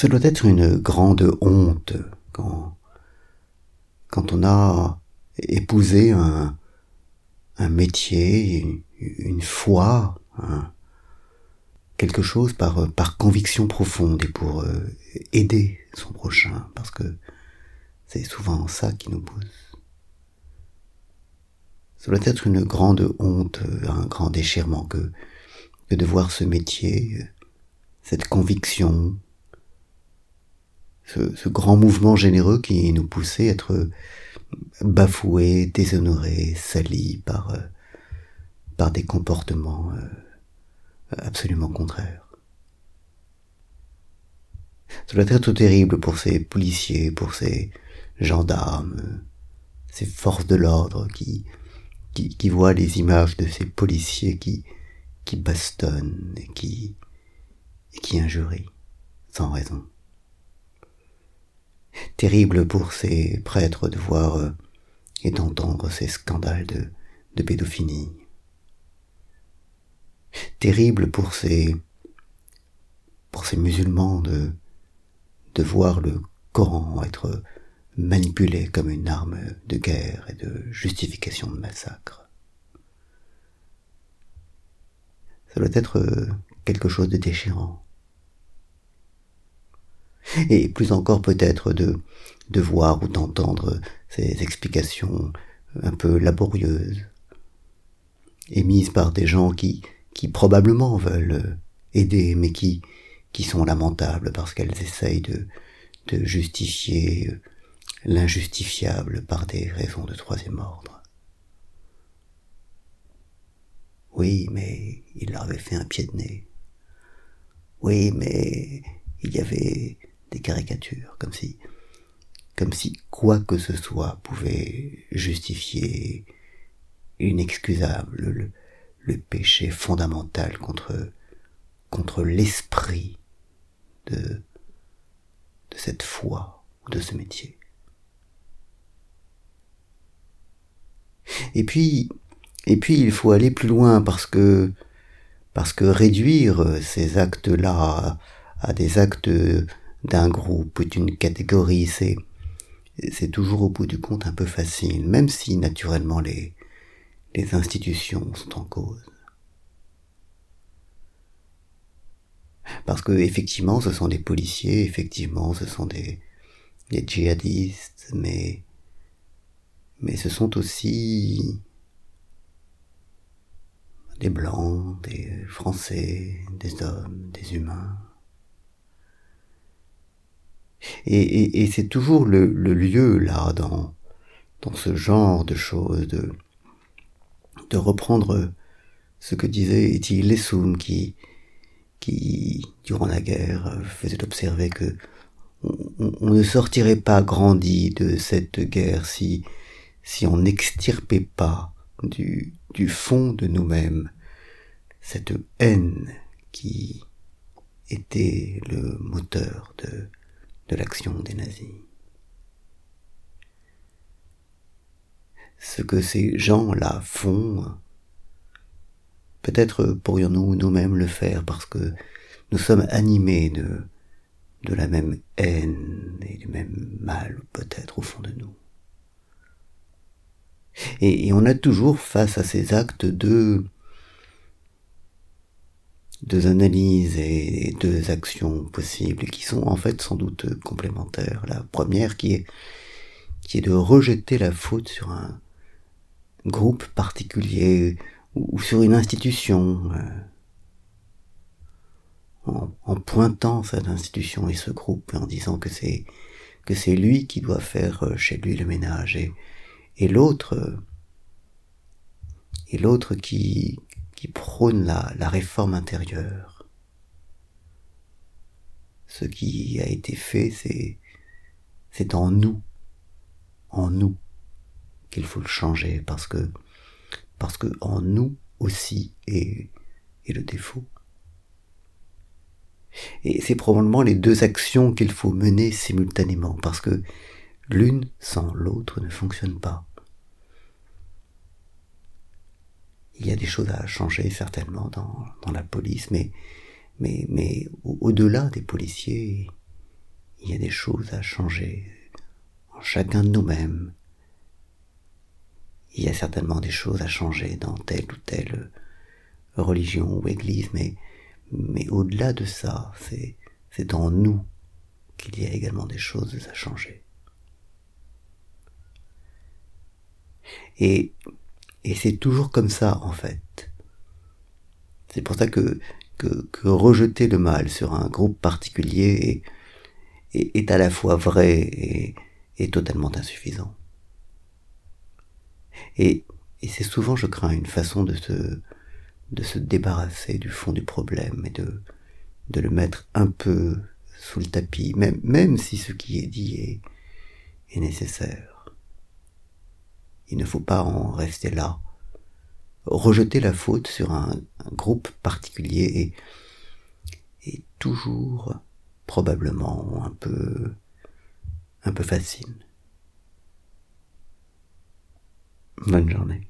Ce doit être une grande honte quand, quand on a épousé un, métier, une foi, quelque chose par, par conviction profonde et pour euh, aider son prochain, parce que c'est souvent ça qui nous pousse. Ça doit être une grande honte, un grand déchirement que de voir ce métier, cette conviction, ce, grand mouvement généreux qui nous poussait à être bafoués, déshonorés, salis par, euh, par des comportements euh, absolument contraires. Ça doit être terrible pour ces policiers, pour ces gendarmes, ces forces de l'ordre qui, qui, qui, voient les images de ces policiers qui, qui bastonnent et qui, et qui injurient sans raison. Terrible pour ces prêtres de voir euh, et d'entendre ces scandales de, de pédophilie. Terrible pour ces pour ces musulmans de de voir le Coran être manipulé comme une arme de guerre et de justification de massacre. Ça doit être euh, quelque chose de déchirant et plus encore peut-être de, de voir ou d'entendre ces explications un peu laborieuses, émises par des gens qui, qui probablement veulent aider, mais qui, qui sont lamentables parce qu'elles essayent de, de justifier l'injustifiable par des raisons de troisième ordre. Oui, mais il leur avait fait un pied de nez. Oui, mais il y avait des caricatures, comme si, comme si quoi que ce soit pouvait justifier inexcusable le, le péché fondamental contre, contre l'esprit de, de cette foi ou de ce métier. Et puis, et puis il faut aller plus loin parce que, parce que réduire ces actes-là à des actes d'un groupe ou d'une catégorie, c'est c'est toujours au bout du compte un peu facile, même si naturellement les, les institutions sont en cause. Parce que effectivement, ce sont des policiers, effectivement, ce sont des, des djihadistes, mais mais ce sont aussi des blancs, des français, des hommes, des humains. Et, c'est toujours le, lieu là dans dans ce genre de choses de de reprendre ce que disait Eti Lessoum qui qui durant la guerre faisait observer que on, ne sortirait pas grandi de cette guerre si si on n'extirpait pas du du fond de nous-mêmes cette haine qui était le moteur de de l'action des nazis. Ce que ces gens-là font, peut-être pourrions-nous nous-mêmes le faire parce que nous sommes animés de, de la même haine et du même mal peut-être au fond de nous. Et, et, on a toujours face à ces actes de deux analyses et deux actions possibles qui sont en fait sans doute complémentaires. La première qui est qui est de rejeter la faute sur un groupe particulier ou, sur une institution euh, en, pointant cette institution et ce groupe en disant que c'est que c'est lui qui doit faire euh, chez lui le ménage et, et l'autre euh, et l'autre qui qui prône la, réforme intérieure. Ce qui a été fait, c'est, c'est en nous, en nous, qu'il faut le changer, parce que, parce que en nous aussi est, est le défaut. Et c'est probablement les deux actions qu'il faut mener simultanément, parce que l'une sans l'autre ne fonctionne pas. Il y a des choses à changer certainement dans, dans la police, mais, mais, mais au-delà des policiers, il y a des choses à changer en chacun de nous-mêmes. Il y a certainement des choses à changer dans telle ou telle religion ou église, mais, mais au-delà de ça, c'est, c'est dans nous qu'il y a également des choses à changer. Et, et c'est toujours comme ça, en fait. C'est pour ça que, que, rejeter le mal sur un groupe particulier est, est, à la fois vrai et, et totalement insuffisant. Et, et c'est souvent, je crains, une façon de se, de se débarrasser du fond du problème et de, de le mettre un peu sous le tapis, même, même si ce qui est dit est, est nécessaire. Il ne faut pas en rester là. Rejeter la faute sur un, groupe particulier est, est toujours probablement un peu un peu facile. Bonne journée.